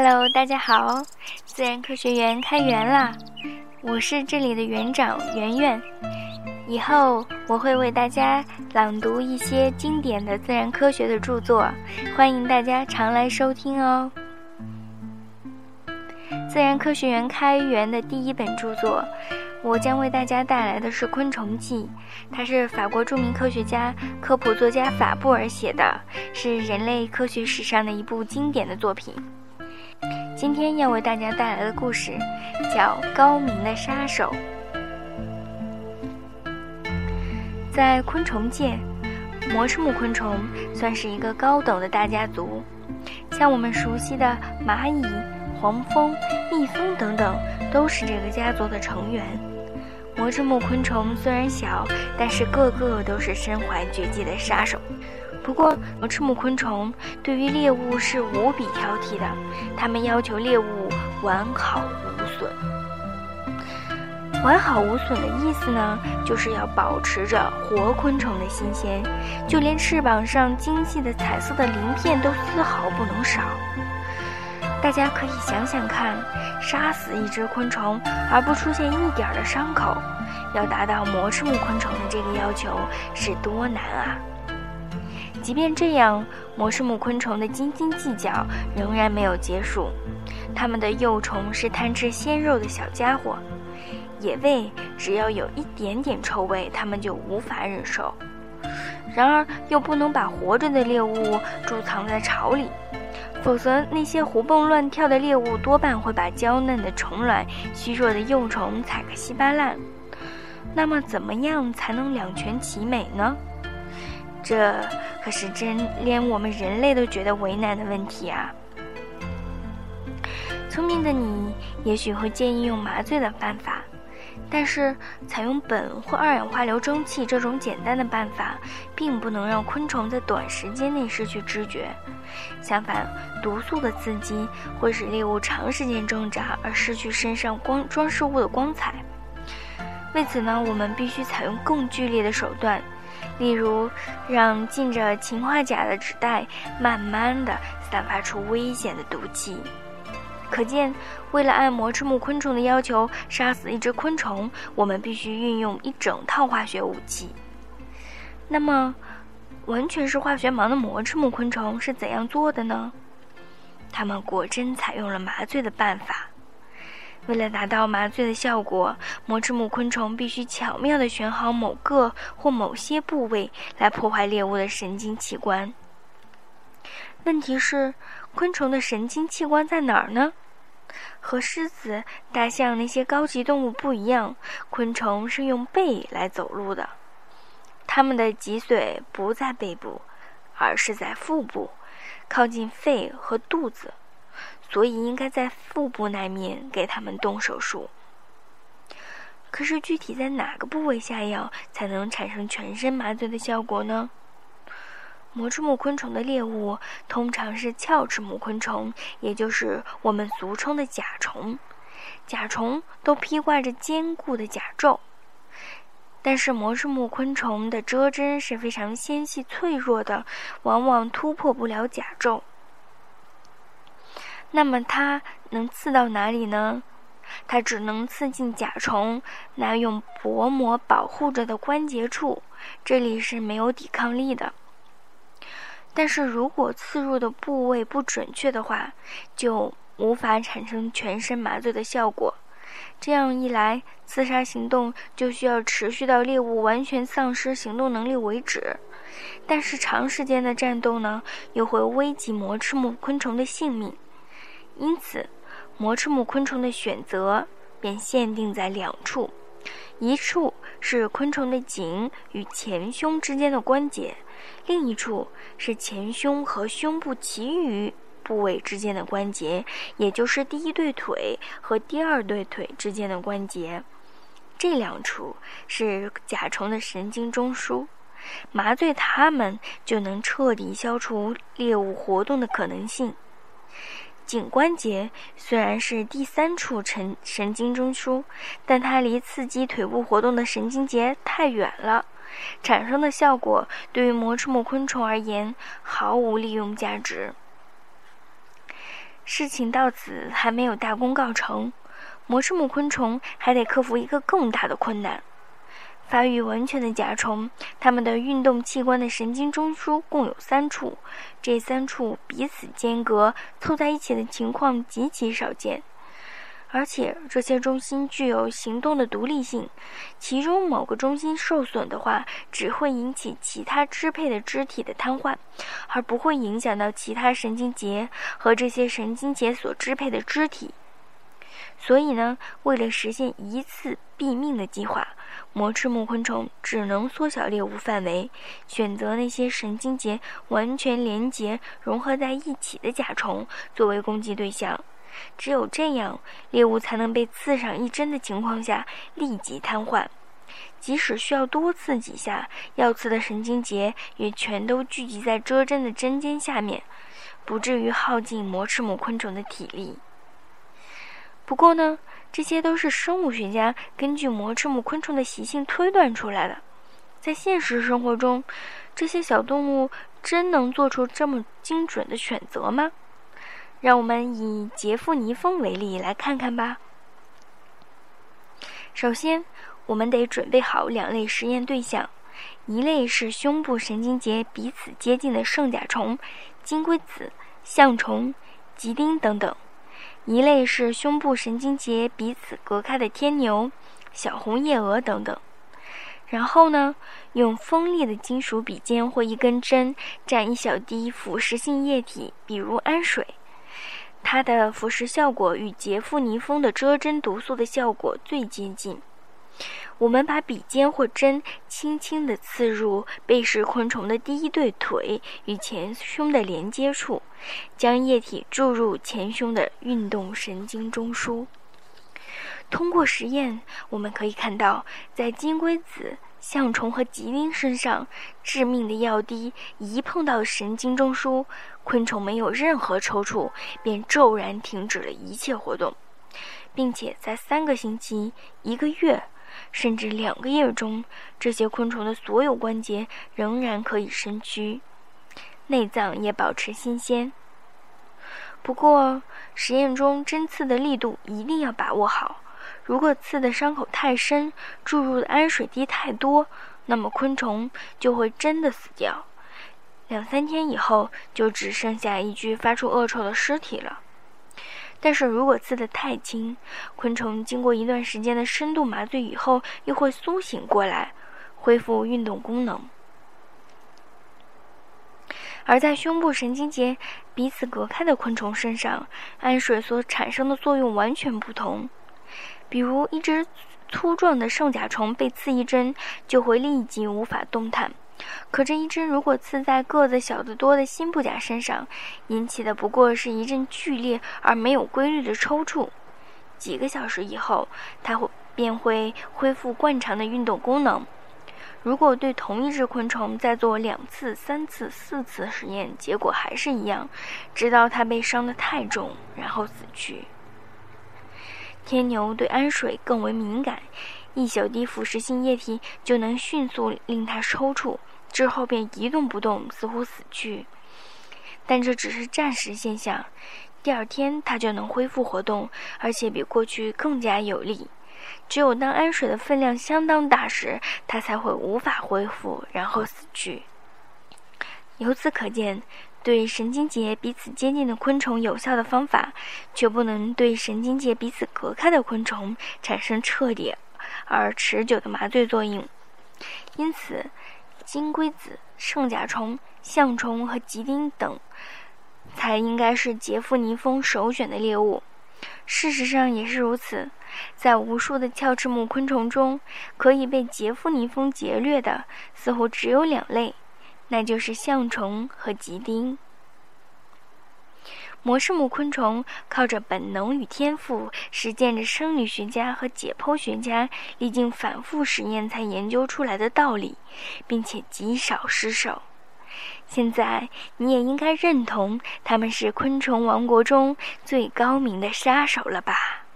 Hello，大家好，自然科学园开园啦！我是这里的园长圆圆。以后我会为大家朗读一些经典的自然科学的著作，欢迎大家常来收听哦。自然科学园开园的第一本著作，我将为大家带来的是《昆虫记》，它是法国著名科学家、科普作家法布尔写的，是人类科学史上的一部经典的作品。今天要为大家带来的故事叫《高明的杀手》。在昆虫界，膜翅目昆虫算是一个高等的大家族，像我们熟悉的蚂蚁、黄蜂、蜜蜂等等，都是这个家族的成员。膜翅目昆虫虽然小，但是个个都是身怀绝技的杀手。不过，翅目昆虫对于猎物是无比挑剔的，它们要求猎物完好无损。完好无损的意思呢，就是要保持着活昆虫的新鲜，就连翅膀上精细的彩色的鳞片都丝毫不能少。大家可以想想看，杀死一只昆虫而不出现一点的伤口，要达到膜翅目昆虫的这个要求是多难啊！即便这样，膜翅目昆虫的斤斤计较仍然没有结束。它们的幼虫是贪吃鲜肉的小家伙，野味只要有一点点臭味，它们就无法忍受。然而，又不能把活着的猎物贮藏在巢里，否则那些活蹦乱跳的猎物多半会把娇嫩的虫卵、虚弱的幼虫踩个稀巴烂。那么，怎么样才能两全其美呢？这可是真连我们人类都觉得为难的问题啊！聪明的你也许会建议用麻醉的办法，但是采用苯或二氧化硫蒸汽这种简单的办法，并不能让昆虫在短时间内失去知觉。相反，毒素的刺激会使猎物长时间挣扎而失去身上光装饰物的光彩。为此呢，我们必须采用更剧烈的手段。例如，让浸着氰化钾的纸袋慢慢地散发出危险的毒气。可见，为了按膜翅目昆虫的要求杀死一只昆虫，我们必须运用一整套化学武器。那么，完全是化学盲的膜翅目昆虫是怎样做的呢？它们果真采用了麻醉的办法。为了达到麻醉的效果，膜翅目昆虫必须巧妙地选好某个或某些部位来破坏猎物的神经器官。问题是，昆虫的神经器官在哪儿呢？和狮子、大象那些高级动物不一样，昆虫是用背来走路的。它们的脊髓不在背部，而是在腹部，靠近肺和肚子。所以应该在腹部那面给他们动手术。可是具体在哪个部位下药才能产生全身麻醉的效果呢？膜翅目昆虫的猎物通常是鞘翅目昆虫，也就是我们俗称的甲虫。甲虫都披挂着坚固的甲胄，但是膜翅目昆虫的蛰针是非常纤细脆弱的，往往突破不了甲胄。那么它能刺到哪里呢？它只能刺进甲虫那用薄膜保护着的关节处，这里是没有抵抗力的。但是如果刺入的部位不准确的话，就无法产生全身麻醉的效果。这样一来，刺杀行动就需要持续到猎物完全丧失行动能力为止。但是长时间的战斗呢，又会危及膜翅目昆虫的性命。因此，膜翅目昆虫的选择便限定在两处：一处是昆虫的颈与前胸之间的关节，另一处是前胸和胸部其余部位之间的关节，也就是第一对腿和第二对腿之间的关节。这两处是甲虫的神经中枢，麻醉它们就能彻底消除猎物活动的可能性。颈关节虽然是第三处神神经中枢，但它离刺激腿部活动的神经节太远了，产生的效果对于膜翅目昆虫而言毫无利用价值。事情到此还没有大功告成，魔翅目昆虫还得克服一个更大的困难。发育完全的甲虫，它们的运动器官的神经中枢共有三处，这三处彼此间隔，凑在一起的情况极其少见。而且这些中心具有行动的独立性，其中某个中心受损的话，只会引起其他支配的肢体的瘫痪，而不会影响到其他神经节和这些神经节所支配的肢体。所以呢，为了实现一次毙命的计划。魔翅目昆虫只能缩小猎物范围，选择那些神经节完全连结、融合在一起的甲虫作为攻击对象。只有这样，猎物才能被刺上一针的情况下立即瘫痪。即使需要多刺几下，要刺的神经节也全都聚集在遮针的针尖下面，不至于耗尽魔翅目昆虫的体力。不过呢，这些都是生物学家根据膜翅目昆虫的习性推断出来的。在现实生活中，这些小动物真能做出这么精准的选择吗？让我们以杰夫尼蜂为例来看看吧。首先，我们得准备好两类实验对象，一类是胸部神经节彼此接近的圣甲虫、金龟子、象虫、吉丁等等。一类是胸部神经节彼此隔开的天牛、小红叶蛾等等。然后呢，用锋利的金属笔尖或一根针蘸一小滴腐蚀性液体，比如氨水，它的腐蚀效果与杰夫尼蜂的遮针毒素的效果最接近。我们把笔尖或针轻轻地刺入背食昆虫的第一对腿与前胸的连接处，将液体注入前胸的运动神经中枢。通过实验，我们可以看到，在金龟子、象虫和吉丁身上，致命的药滴一碰到神经中枢，昆虫没有任何抽搐，便骤然停止了一切活动，并且在三个星期、一个月。甚至两个月中，这些昆虫的所有关节仍然可以伸屈，内脏也保持新鲜。不过，实验中针刺的力度一定要把握好。如果刺的伤口太深，注入的氨水滴太多，那么昆虫就会真的死掉。两三天以后，就只剩下一具发出恶臭的尸体了。但是如果刺得太轻，昆虫经过一段时间的深度麻醉以后，又会苏醒过来，恢复运动功能。而在胸部神经节彼此隔开的昆虫身上，氨水所产生的作用完全不同。比如，一只粗壮的圣甲虫被刺一针，就会立即无法动弹。可这一针如果刺在个子小得多的新布甲身上，引起的不过是一阵剧烈而没有规律的抽搐。几个小时以后，它会便会恢复惯常的运动功能。如果对同一只昆虫再做两次、三次、四次实验，结果还是一样，直到它被伤得太重，然后死去。天牛对氨水更为敏感。一小滴腐蚀性液体就能迅速令它抽搐，之后便一动不动，似乎死去。但这只是暂时现象，第二天它就能恢复活动，而且比过去更加有力。只有当氨水的分量相当大时，它才会无法恢复，然后死去。由此可见，对神经节彼此接近的昆虫有效的方法，却不能对神经节彼此隔开的昆虫产生彻底。而持久的麻醉作用，因此，金龟子、圣甲虫、象虫和吉丁等，才应该是杰夫尼蜂首选的猎物。事实上也是如此，在无数的鞘翅目昆虫中，可以被杰夫尼蜂劫掠的，似乎只有两类，那就是象虫和吉丁。模式目昆虫靠着本能与天赋，实践着生理学家和解剖学家历经反复实验才研究出来的道理，并且极少失手。现在你也应该认同他们是昆虫王国中最高明的杀手了吧？